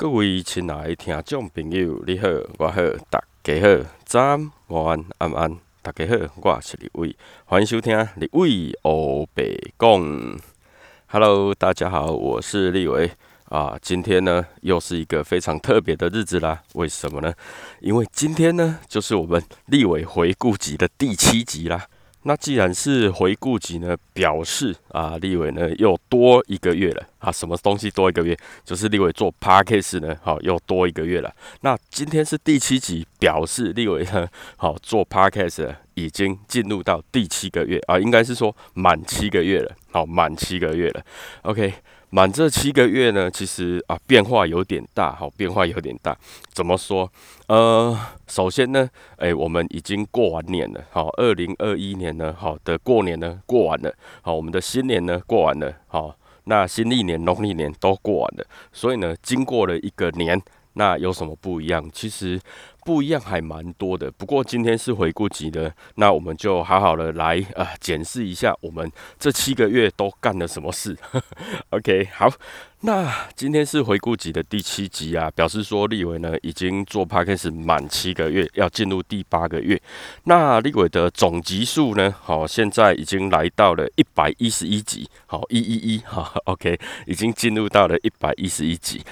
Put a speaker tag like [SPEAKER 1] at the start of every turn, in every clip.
[SPEAKER 1] 各位亲爱的听众朋友，你好，我好，大家好，早安、午安、晚安，大家好，我是李伟，欢迎收听李伟欧北讲。Hello，大家好，我是李伟啊。今天呢，又是一个非常特别的日子啦。为什么呢？因为今天呢，就是我们立伟回顾集的第七集啦。那既然是回顾集呢，表示啊，立伟呢又多一个月了啊。什么东西多一个月？就是立伟做 podcast 呢，好又多一个月了。那今天是第七集，表示立伟呢，好做 podcast 已经进入到第七个月啊，应该是说满七个月了，好满七个月了。OK。满这七个月呢，其实啊变化有点大，好变化有点大。怎么说？呃，首先呢，诶，我们已经过完年了，好，二零二一年呢，好的过年呢过完了，好，我们的新年呢过完了，好，那新历年、农历年都过完了，所以呢，经过了一个年。那有什么不一样？其实不一样还蛮多的。不过今天是回顾集的，那我们就好好的来啊检视一下我们这七个月都干了什么事。OK，好，那今天是回顾集的第七集啊，表示说立伟呢已经做 p a c k 满七个月，要进入第八个月。那立伟的总集数呢，好，现在已经来到了一百一十一集，好，一一一，好，OK，已经进入到了一百一十一集。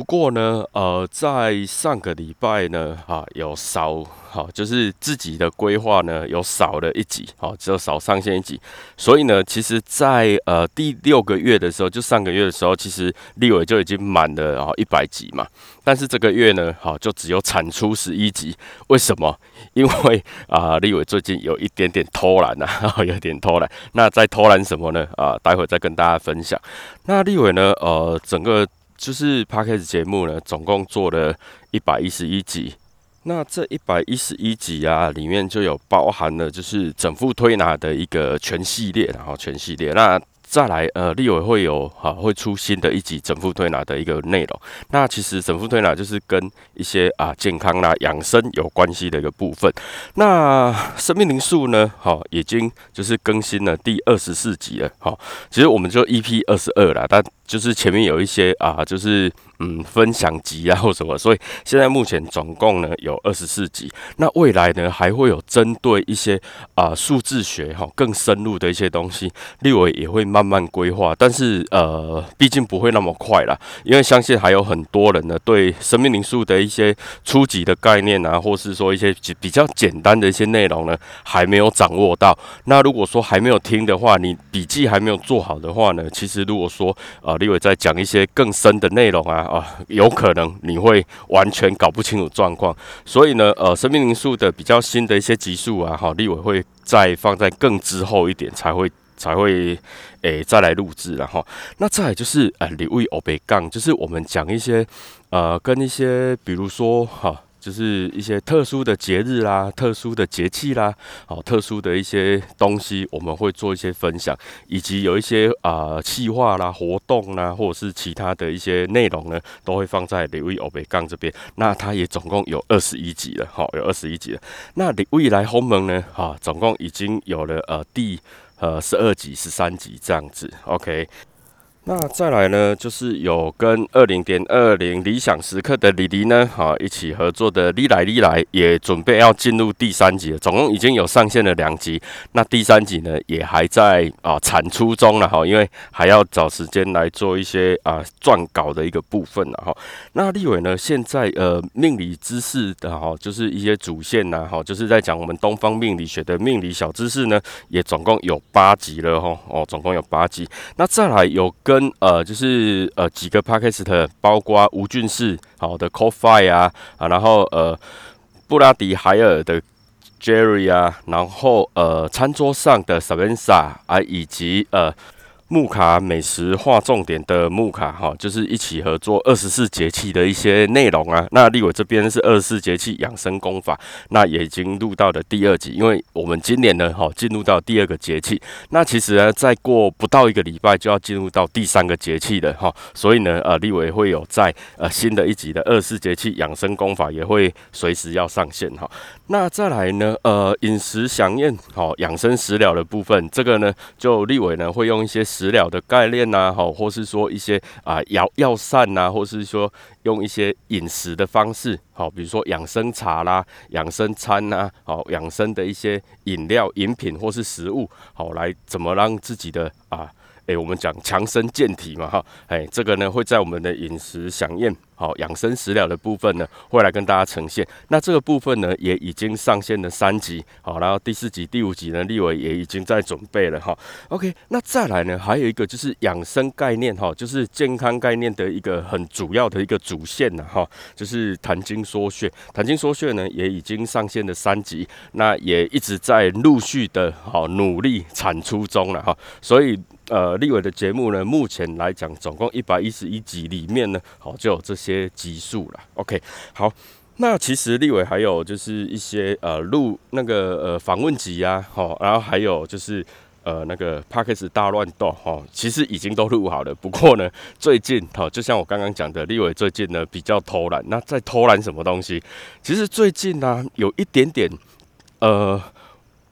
[SPEAKER 1] 不过呢，呃，在上个礼拜呢，哈，有少，哈，就是自己的规划呢，有少了一集，好，只有少上线一集。所以呢，其实，在呃第六个月的时候，就上个月的时候，其实立伟就已经满了，然后一百集嘛。但是这个月呢，好，就只有产出十一集。为什么？因为啊，立伟最近有一点点偷懒 呐，有点偷懒。那在偷懒什么呢？啊，待会再跟大家分享。那立伟呢，呃，整个。就是 p a d k a s 节目呢，总共做了一百一十一集。那这一百一十一集啊，里面就有包含了就是整副推拿的一个全系列，然后全系列。那再来，呃，立委会有哈会出新的一集整副推拿的一个内容。那其实整副推拿就是跟一些啊健康啦、养生有关系的一个部分。那生命灵数呢，好已经就是更新了第二十四集了。好，其实我们就 EP 二十二了，但就是前面有一些啊，就是嗯分享集啊 或什么，所以现在目前总共呢有二十四集。那未来呢还会有针对一些啊数字学哈更深入的一些东西，立委也会慢。慢规划，但是呃，毕竟不会那么快啦，因为相信还有很多人呢，对生命灵数的一些初级的概念啊，或是说一些比较简单的一些内容呢，还没有掌握到。那如果说还没有听的话，你笔记还没有做好的话呢，其实如果说啊，立伟在讲一些更深的内容啊啊，有可能你会完全搞不清楚状况。所以呢，呃，生命灵数的比较新的一些集数啊，哈，立伟会再放在更之后一点才会。才会诶再来录制，然后那再来就是呃礼物欧贝杠，就是我们讲一些呃跟一些比如说哈，就是一些特殊的节日啦、特殊的节气啦，好特殊的一些东西，我们会做一些分享，以及有一些啊企划啦、活动啦，或者是其他的一些内容呢，都会放在礼物欧贝杠这边。那它也总共有二十一集了，好有二十一集了。那礼物来鸿蒙呢，哈，总共已经有了呃第。呃，十二集、十三集这样子，OK。那再来呢，就是有跟二零点二零理想时刻的李黎呢，好一起合作的李来李来也准备要进入第三集了，总共已经有上线了两集，那第三集呢也还在啊产出中了哈，因为还要找时间来做一些啊撰稿的一个部分了哈。那立伟呢，现在呃命理知识的哈，就是一些主线呐哈，就是在讲我们东方命理学的命理小知识呢，也总共有八集了哈，哦，总共有八集。那再来有。跟呃，就是呃几个 podcast，包括吴俊士好的 Coffee 啊啊，然后呃布拉迪海尔的 Jerry 啊，然后呃餐桌上的 s a v a n s a 啊，以及呃。木卡美食划重点的木卡哈，就是一起合作二十四节气的一些内容啊。那立伟这边是二十四节气养生功法，那也已经录到了第二集。因为我们今年呢，哈进入到第二个节气，那其实呢，再过不到一个礼拜就要进入到第三个节气的哈。所以呢，呃，立伟会有在呃新的一集的二十四节气养生功法也会随时要上线哈。那再来呢，呃，饮食享宴好养生食疗的部分，这个呢，就立伟呢会用一些。食疗的概念呐，好，或是说一些啊药药膳呐，或是说用一些饮食的方式，好，比如说养生茶啦、养生餐呐，好，养生的一些饮料、饮品或是食物，好，来怎么让自己的啊。诶，我们讲强身健体嘛，哈，诶，这个呢会在我们的饮食享宴，好养生食疗的部分呢，会来跟大家呈现。那这个部分呢，也已经上线了三集，好，然后第四集、第五集呢，立伟也已经在准备了，哈。OK，那再来呢，还有一个就是养生概念，哈，就是健康概念的一个很主要的一个主线呢，哈，就是谈经说穴。谈经说穴呢，也已经上线了三集，那也一直在陆续的，好努力产出中了，哈，所以。呃，立伟的节目呢，目前来讲，总共一百一十一集里面呢，好就有这些集数了。OK，好，那其实立伟还有就是一些呃录那个呃访问集啊，好，然后还有就是呃那个 p a c k e s 大乱斗，哈，其实已经都录好了。不过呢，最近哈，就像我刚刚讲的，立伟最近呢比较偷懒。那在偷懒什么东西？其实最近呢，有一点点呃。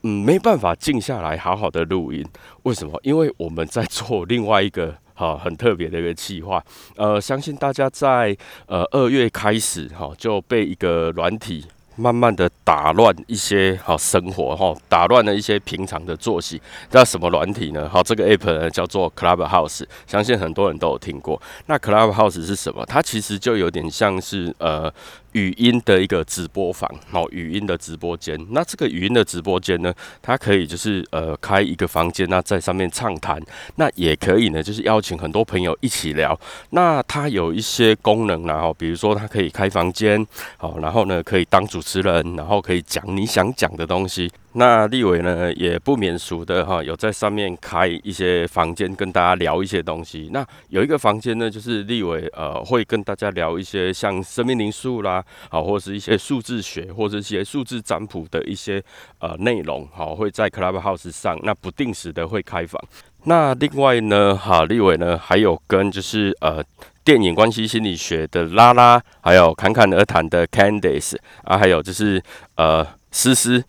[SPEAKER 1] 嗯，没办法静下来好好的录音，为什么？因为我们在做另外一个 哈很特别的一个计划，呃，相信大家在呃二月开始哈就被一个软体。慢慢的打乱一些好生活哈，打乱了一些平常的作息。那什么软体呢？好，这个 app 呢叫做 Clubhouse，相信很多人都有听过。那 Clubhouse 是什么？它其实就有点像是呃语音的一个直播房，好，语音的直播间。那这个语音的直播间呢，它可以就是呃开一个房间，那在上面畅谈。那也可以呢，就是邀请很多朋友一起聊。那它有一些功能，然后比如说它可以开房间，好，然后呢可以当主。持人，然后可以讲你想讲的东西。那立伟呢，也不免俗的哈，有在上面开一些房间，跟大家聊一些东西。那有一个房间呢，就是立伟呃，会跟大家聊一些像生命灵数啦，好，或是一些数字学，或者一些数字占卜的一些呃内容，好，会在 Clubhouse 上，那不定时的会开房。那另外呢，哈，立伟呢，还有跟就是呃。电影关系心理学的拉拉，还有侃侃而谈的 Candice 啊，还有就是呃思思，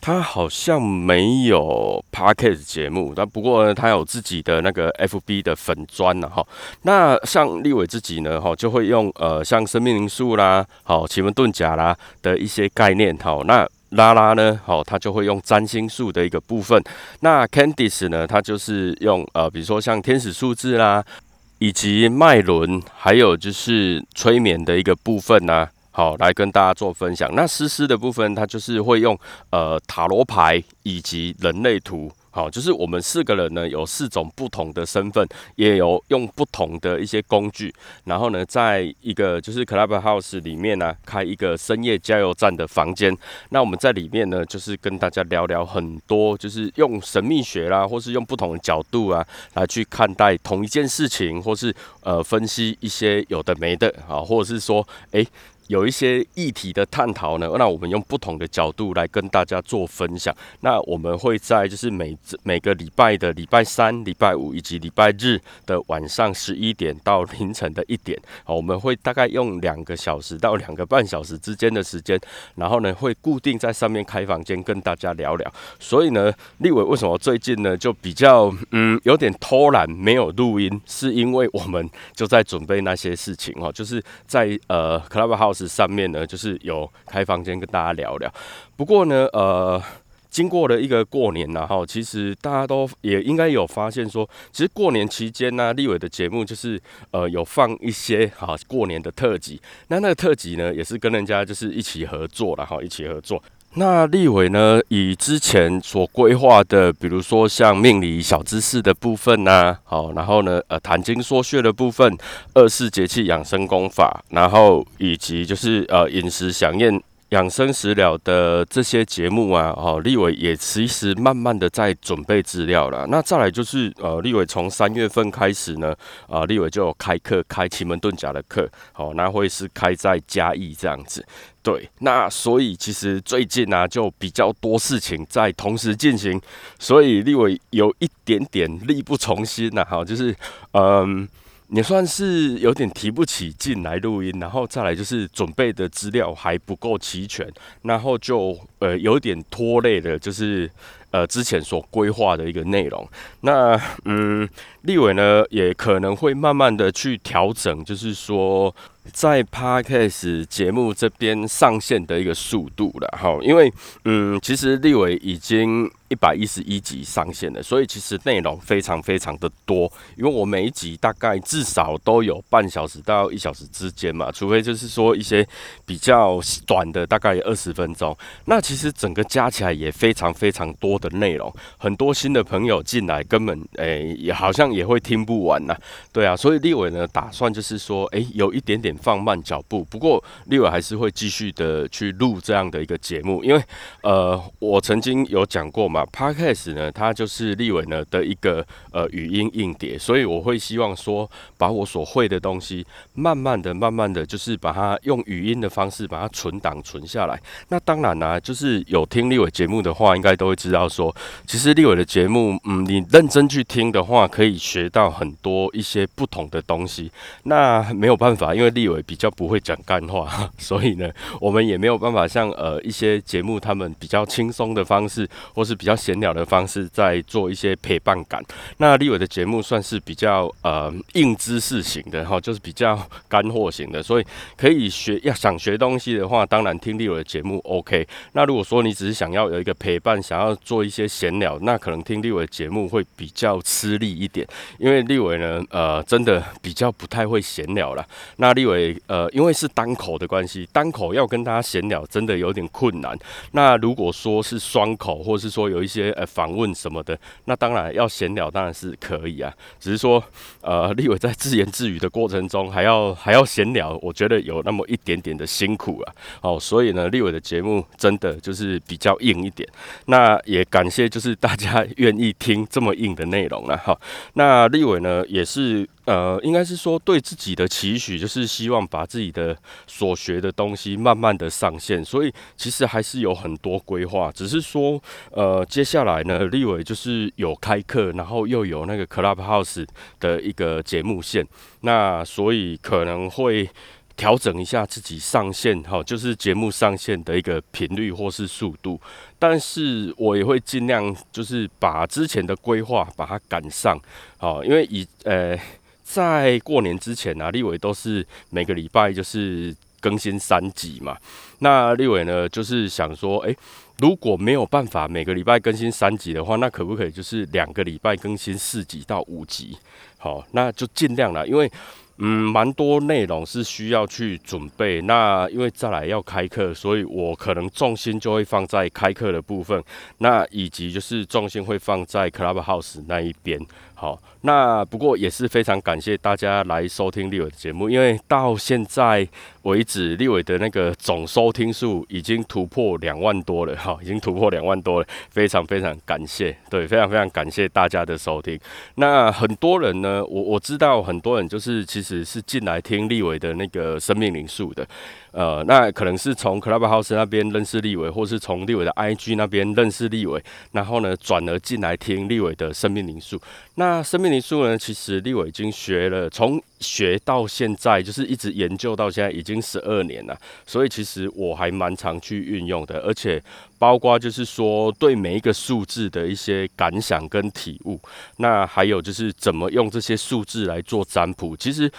[SPEAKER 1] 他好像没有 Podcast 节目，但不过呢，他有自己的那个 FB 的粉砖呢哈。那像立伟自己呢哈，就会用呃像生命灵数啦，好奇门遁甲啦的一些概念好。那拉拉呢好，他就会用占星术的一个部分。那 Candice 呢，他就是用呃比如说像天使数字啦。以及脉轮，还有就是催眠的一个部分呢，好来跟大家做分享。那诗诗的部分，它就是会用呃塔罗牌以及人类图。好，就是我们四个人呢，有四种不同的身份，也有用不同的一些工具，然后呢，在一个就是 Clubhouse 里面呢，开一个深夜加油站的房间。那我们在里面呢，就是跟大家聊聊很多，就是用神秘学啦，或是用不同的角度啊，来去看待同一件事情，或是呃分析一些有的没的啊，或者是说，诶。有一些议题的探讨呢，那我们用不同的角度来跟大家做分享。那我们会在就是每每个礼拜的礼拜三、礼拜五以及礼拜日的晚上十一点到凌晨的一点，好，我们会大概用两个小时到两个半小时之间的时间，然后呢会固定在上面开房间跟大家聊聊。所以呢，立伟为什么最近呢就比较嗯有点偷懒没有录音，是因为我们就在准备那些事情哦，就是在呃 Clubhouse。上面呢，就是有开房间跟大家聊聊。不过呢，呃，经过了一个过年然后，其实大家都也应该有发现说，其实过年期间呢，立伟的节目就是呃有放一些哈过年的特辑。那那个特辑呢，也是跟人家就是一起合作了哈，一起合作。那立伟呢，以之前所规划的，比如说像命理小知识的部分呐，好，然后呢，呃，谈经说穴的部分，二四节气养生功法，然后以及就是呃饮食享宴。养生食疗的这些节目啊，哦，立伟也其实慢慢的在准备资料了。那再来就是呃，立伟从三月份开始呢，啊，立伟就有开课，开奇门遁甲的课，好，那会是开在嘉义这样子。对，那所以其实最近呢，就比较多事情在同时进行，所以立伟有一点点力不从心呐，哈，就是嗯。也算是有点提不起劲来录音，然后再来就是准备的资料还不够齐全，然后就呃有点拖累的，就是呃之前所规划的一个内容。那嗯，立伟呢也可能会慢慢的去调整，就是说。在 Podcast 节目这边上线的一个速度了哈，因为嗯，其实立伟已经。一百一十一集上线了，所以其实内容非常非常的多，因为我每一集大概至少都有半小时到一小时之间嘛，除非就是说一些比较短的，大概二十分钟。那其实整个加起来也非常非常多的内容，很多新的朋友进来根本诶也好像也会听不完呐。对啊，所以立伟呢打算就是说，诶有一点点放慢脚步，不过立伟还是会继续的去录这样的一个节目，因为呃我曾经有讲过嘛。Podcast 呢，它就是立伟呢的一个呃语音硬碟，所以我会希望说，把我所会的东西，慢慢的、慢慢的就是把它用语音的方式把它存档存下来。那当然啦，就是有听立伟节目的话，应该都会知道说，其实立伟的节目，嗯，你认真去听的话，可以学到很多一些不同的东西。那没有办法，因为立立伟比较不会讲干话，所以呢，我们也没有办法像呃一些节目他们比较轻松的方式，或是比较。闲聊的方式，在做一些陪伴感。那立伟的节目算是比较呃硬知识型的哈，就是比较干货型的，所以可以学要想学东西的话，当然听立伟的节目 OK。那如果说你只是想要有一个陪伴，想要做一些闲聊，那可能听立伟的节目会比较吃力一点，因为立伟呢呃真的比较不太会闲聊了。那立伟呃因为是单口的关系，单口要跟大家闲聊真的有点困难。那如果说是双口，或是说有一些呃访问什么的，那当然要闲聊当然是可以啊，只是说呃 立伟在自言自语的过程中还要还要闲聊，我觉得有那么一点点的辛苦啊。哦，所以呢立伟的节目真的就是比较硬一点。那也感谢就是大家愿意听这么硬的内容了哈。那立伟呢也是。呃，应该是说对自己的期许，就是希望把自己的所学的东西慢慢的上线，所以其实还是有很多规划，只是说，呃，接下来呢，立伟就是有开课，然后又有那个 Clubhouse 的一个节目线，那所以可能会调整一下自己上线，哈，就是节目上线的一个频率或是速度，但是我也会尽量就是把之前的规划把它赶上，好，因为以呃。在过年之前啊，立伟都是每个礼拜就是更新三集嘛。那立伟呢，就是想说，诶，如果没有办法每个礼拜更新三集的话，那可不可以就是两个礼拜更新四集到五集？好，那就尽量了，因为。嗯，蛮多内容是需要去准备。那因为再来要开课，所以我可能重心就会放在开课的部分，那以及就是重心会放在 Clubhouse 那一边。好，那不过也是非常感谢大家来收听立伟的节目，因为到现在为止，立伟的那个总收听数已经突破两万多了，哈，已经突破两万多了，非常非常感谢，对，非常非常感谢大家的收听。那很多人呢，我我知道很多人就是其实。是进来听立伟的那个生命灵数的，呃，那可能是从 Clubhouse 那边认识立伟，或是从立伟的 IG 那边认识立伟，然后呢转而进来听立伟的生命灵数。那生命灵数呢，其实立伟已经学了，从学到现在，就是一直研究到现在，已经十二年了。所以其实我还蛮常去运用的，而且包括就是说对每一个数字的一些感想跟体悟，那还有就是怎么用这些数字来做占卜，其实。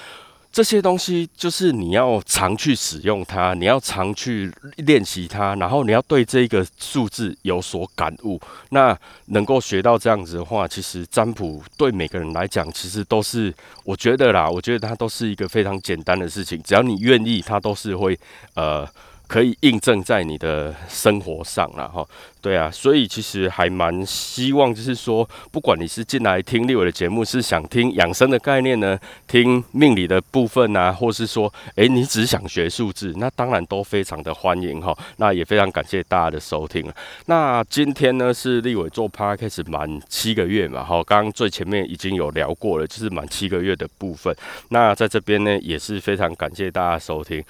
[SPEAKER 1] 这些东西就是你要常去使用它，你要常去练习它，然后你要对这个数字有所感悟。那能够学到这样子的话，其实占卜对每个人来讲，其实都是我觉得啦，我觉得它都是一个非常简单的事情，只要你愿意，它都是会呃。可以印证在你的生活上了哈，对啊，所以其实还蛮希望，就是说，不管你是进来听立伟的节目，是想听养生的概念呢，听命理的部分啊，或是说，诶，你只想学数字，那当然都非常的欢迎哈。那也非常感谢大家的收听那今天呢是立伟做 p 开始满七个月嘛，哈，刚刚最前面已经有聊过了，就是满七个月的部分。那在这边呢也是非常感谢大家收听。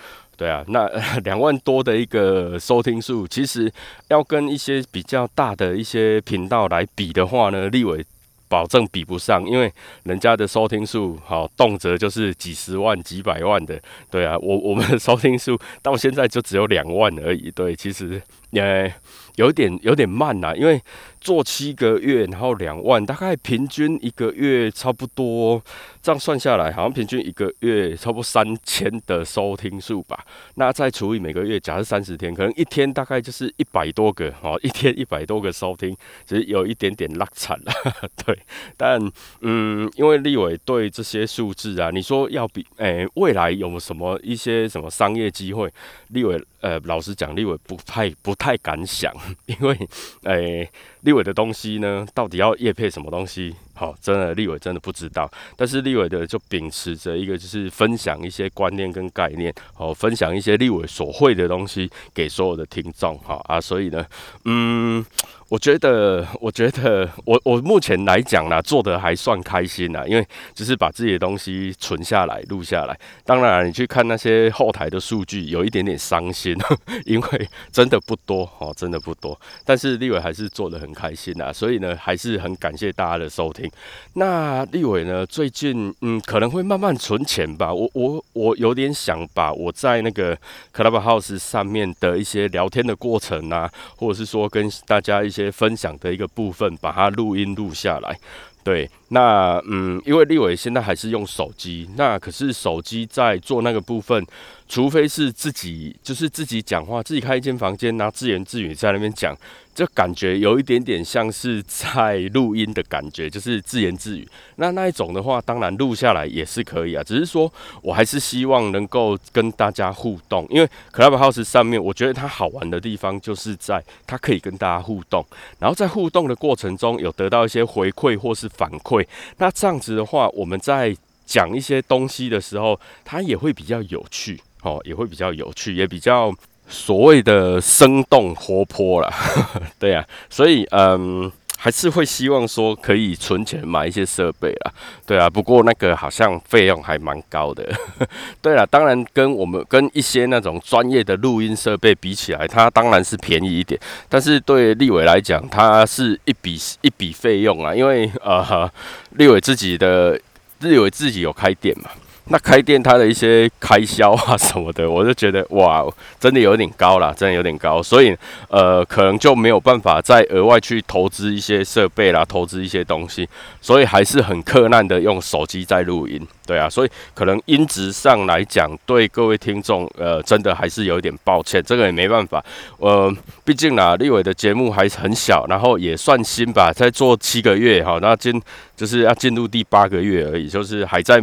[SPEAKER 1] 对啊，那 两万多的一个收听数，其实要跟一些比较大的一些频道来比的话呢，立伟保证比不上，因为人家的收听数好动辄就是几十万、几百万的。对啊，我我们的收听数到现在就只有两万而已。对，其实呃。有点有点慢呐，因为做七个月，然后两万，大概平均一个月差不多，这样算下来，好像平均一个月差不多三千的收听数吧。那再除以每个月，假设三十天，可能一天大概就是一百多个哦，一天一百多个收听，只是有一点点落惨了。对，但嗯，因为立伟对这些数字啊，你说要比诶未来有什么一些什么商业机会，立伟。呃，老实讲，立伟不太不太敢想，因为，诶，立伟的东西呢，到底要叶配什么东西？好，真的立伟真的不知道。但是立伟的就秉持着一个，就是分享一些观念跟概念，好，分享一些立伟所会的东西给所有的听众，哈啊，所以呢，嗯。我觉得，我觉得，我我目前来讲呢，做的还算开心呐，因为只是把自己的东西存下来、录下来。当然，你去看那些后台的数据，有一点点伤心，因为真的不多哦，真的不多。但是立伟还是做的很开心呐，所以呢，还是很感谢大家的收听。那立伟呢，最近嗯，可能会慢慢存钱吧。我我我有点想把我在那个 Clubhouse 上面的一些聊天的过程啊，或者是说跟大家一些。分享的一个部分，把它录音录下来。对，那嗯，因为立伟现在还是用手机，那可是手机在做那个部分。除非是自己，就是自己讲话，自己开一间房间，拿自言自语在那边讲，就感觉有一点点像是在录音的感觉，就是自言自语。那那一种的话，当然录下来也是可以啊，只是说我还是希望能够跟大家互动，因为 Clubhouse 上面，我觉得它好玩的地方就是在它可以跟大家互动，然后在互动的过程中有得到一些回馈或是反馈。那这样子的话，我们在讲一些东西的时候，它也会比较有趣。哦，也会比较有趣，也比较所谓的生动活泼啦。对啊，所以嗯，还是会希望说可以存钱买一些设备啦，对啊，不过那个好像费用还蛮高的，对了，当然跟我们跟一些那种专业的录音设备比起来，它当然是便宜一点，但是对立伟来讲，它是一笔一笔费用啊，因为呃，立伟自己的立伟自己有开店嘛。那开店它的一些开销啊什么的，我就觉得哇，真的有点高了，真的有点高，所以呃，可能就没有办法再额外去投资一些设备啦，投资一些东西，所以还是很困难的用手机在录音，对啊，所以可能音质上来讲，对各位听众呃，真的还是有点抱歉，这个也没办法，呃，毕竟啦，立伟的节目还是很小，然后也算新吧，在做七个月哈，那今就是要进入第八个月而已，就是还在。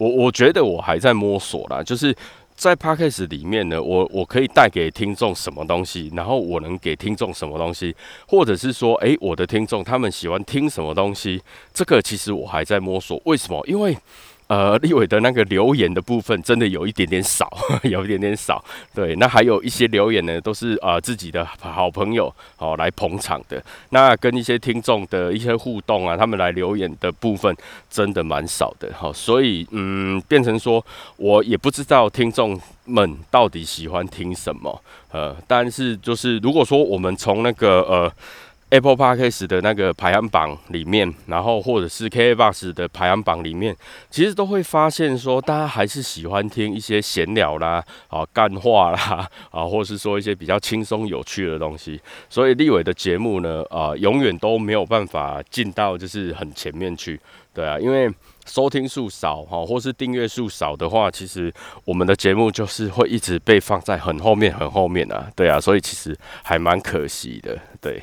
[SPEAKER 1] 我我觉得我还在摸索啦，就是在 podcast 里面呢，我我可以带给听众什么东西，然后我能给听众什么东西，或者是说，诶，我的听众他们喜欢听什么东西，这个其实我还在摸索。为什么？因为。呃，立伟的那个留言的部分真的有一点点少，有一点点少。对，那还有一些留言呢，都是呃自己的好朋友哦来捧场的。那跟一些听众的一些互动啊，他们来留言的部分真的蛮少的。好，所以嗯，变成说我也不知道听众们到底喜欢听什么。呃，但是就是如果说我们从那个呃。Apple Podcast 的那个排行榜里面，然后或者是 KBox 的排行榜里面，其实都会发现说，大家还是喜欢听一些闲聊啦、啊干话啦、啊，或是说一些比较轻松有趣的东西。所以立伟的节目呢，啊，永远都没有办法进到就是很前面去，对啊，因为收听数少哈，或是订阅数少的话，其实我们的节目就是会一直被放在很后面、很后面啊，对啊，所以其实还蛮可惜的，对。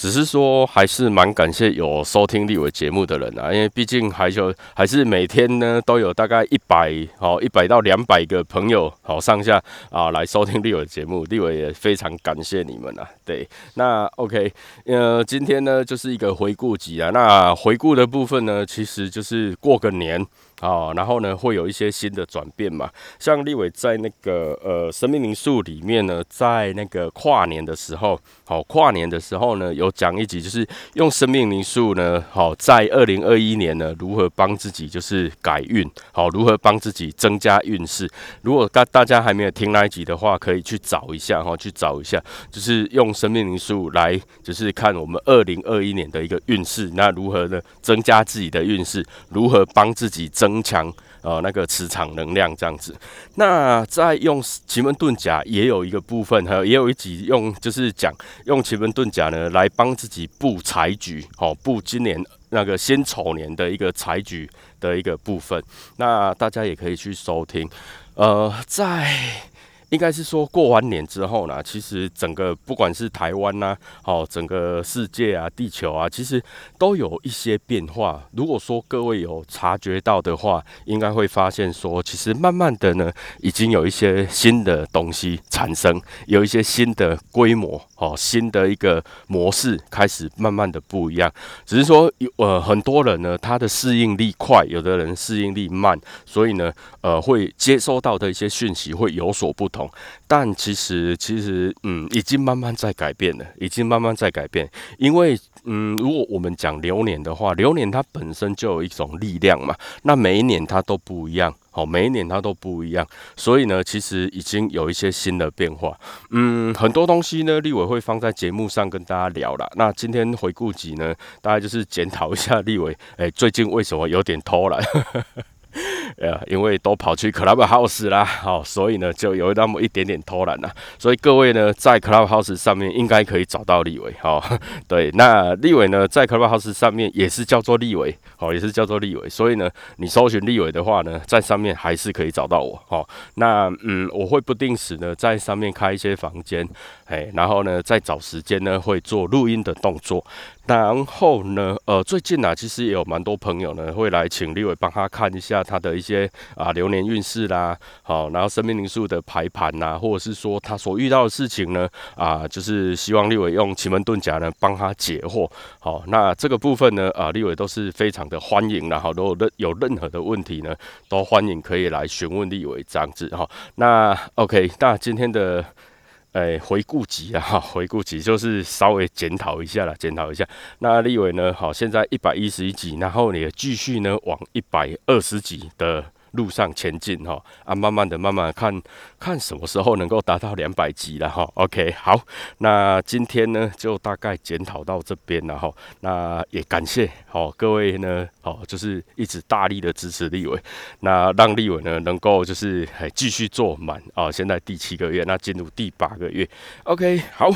[SPEAKER 1] 只是说，还是蛮感谢有收听立伟节目的人啊，因为毕竟还有还是每天呢都有大概一百好一百到两百个朋友好上下啊来收听立伟节目，立伟也非常感谢你们啊。对，那 OK，呃，今天呢就是一个回顾集啊，那回顾的部分呢，其实就是过个年。啊，然后呢，会有一些新的转变嘛？像立伟在那个呃生命灵数里面呢，在那个跨年的时候，好跨年的时候呢，有讲一集，就是用生命灵数呢，好在二零二一年呢，如何帮自己就是改运，好如何帮自己增加运势。如果大大家还没有听那一集的话，可以去找一下哈，去找一下，就是用生命灵数来，就是看我们二零二一年的一个运势，那如何呢增加自己的运势，如何帮自己增。增强呃那个磁场能量这样子。那在用奇门遁甲也有一个部分，还有也有一集用就是讲用奇门遁甲呢来帮自己布财局，好布今年那个辛丑年的一个财局的一个部分。那大家也可以去收听，呃，在。应该是说过完年之后呢，其实整个不管是台湾呐，好整个世界啊，地球啊，其实都有一些变化。如果说各位有察觉到的话，应该会发现说，其实慢慢的呢，已经有一些新的东西产生，有一些新的规模，哦，新的一个模式开始慢慢的不一样。只是说有呃很多人呢，他的适应力快，有的人适应力慢，所以呢，呃，会接收到的一些讯息会有所不同。但其实，其实，嗯，已经慢慢在改变了，已经慢慢在改变。因为，嗯，如果我们讲流年的话，流年它本身就有一种力量嘛，那每一年它都不一样，好，每一年它都不一样。所以呢，其实已经有一些新的变化。嗯，很多东西呢，立伟会放在节目上跟大家聊了。那今天回顾集呢，大概就是检讨一下立伟，哎，最近为什么有点偷懒？呃，因为都跑去 Clubhouse 啦，好，所以呢就有那么一点点偷懒了。所以各位呢，在 Clubhouse 上面应该可以找到立伟，好，对，那立伟呢，在 Clubhouse 上面也是叫做立伟，好，也是叫做立伟。所以呢，你搜寻立伟的话呢，在上面还是可以找到我，好，那嗯，我会不定时呢在上面开一些房间，哎，然后呢，再找时间呢会做录音的动作。然后呢，呃，最近啊，其实也有蛮多朋友呢，会来请立伟帮他看一下他的一些啊流年运势啦，好，然后生命灵数的排盘呐，或者是说他所遇到的事情呢，啊，就是希望立伟用奇门遁甲呢帮他解惑。好，那这个部分呢，啊，立伟都是非常的欢迎的，好，如果任有任何的问题呢，都欢迎可以来询问立伟这样子哈。那 OK，那今天的。哎，回顾集啊，哈，回顾集就是稍微检讨一下啦，检讨一下。那立伟呢，好，现在一百一十一集，然后你继续呢往一百二十集的。路上前进哈啊，慢慢的、慢慢看看什么时候能够达到两百级了哈。OK，好，那今天呢就大概检讨到这边了哈。那也感谢好各位呢，好就是一直大力的支持立伟，那让立伟呢能够就是还继续做满啊。现在第七个月，那进入第八个月。OK，好。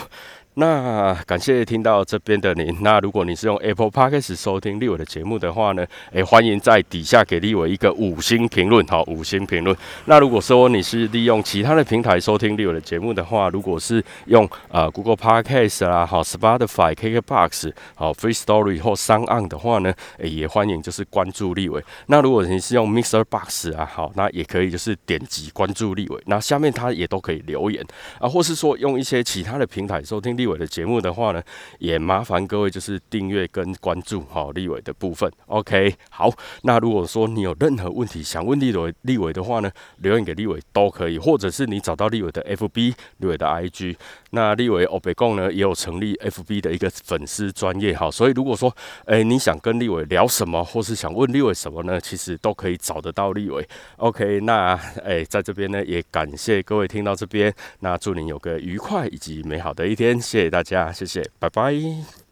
[SPEAKER 1] 那感谢听到这边的您。那如果你是用 Apple Podcast 收听立伟的节目的话呢，诶，欢迎在底下给立伟一个五星评论，好，五星评论。那如果说你是利用其他的平台收听立伟的节目的话，如果是用呃 Google Podcast 啦，好，Spotify、KKBox、好，Free Story 或 s o n On 的话呢，诶，也欢迎就是关注立伟。那如果你是用 Mixer Box 啊，好，那也可以就是点击关注立伟。那下面他也都可以留言啊，或是说用一些其他的平台收听立。立伟的节目的话呢，也麻烦各位就是订阅跟关注好立伟的部分。OK，好，那如果说你有任何问题想问立伟立伟的话呢，留言给立伟都可以，或者是你找到立伟的 FB 立伟的 IG，那立伟欧北贡呢也有成立 FB 的一个粉丝专业哈，所以如果说诶你想跟立伟聊什么，或是想问立伟什么呢，其实都可以找得到立伟。OK，那诶在这边呢也感谢各位听到这边，那祝您有个愉快以及美好的一天。谢谢大家，谢谢，拜拜。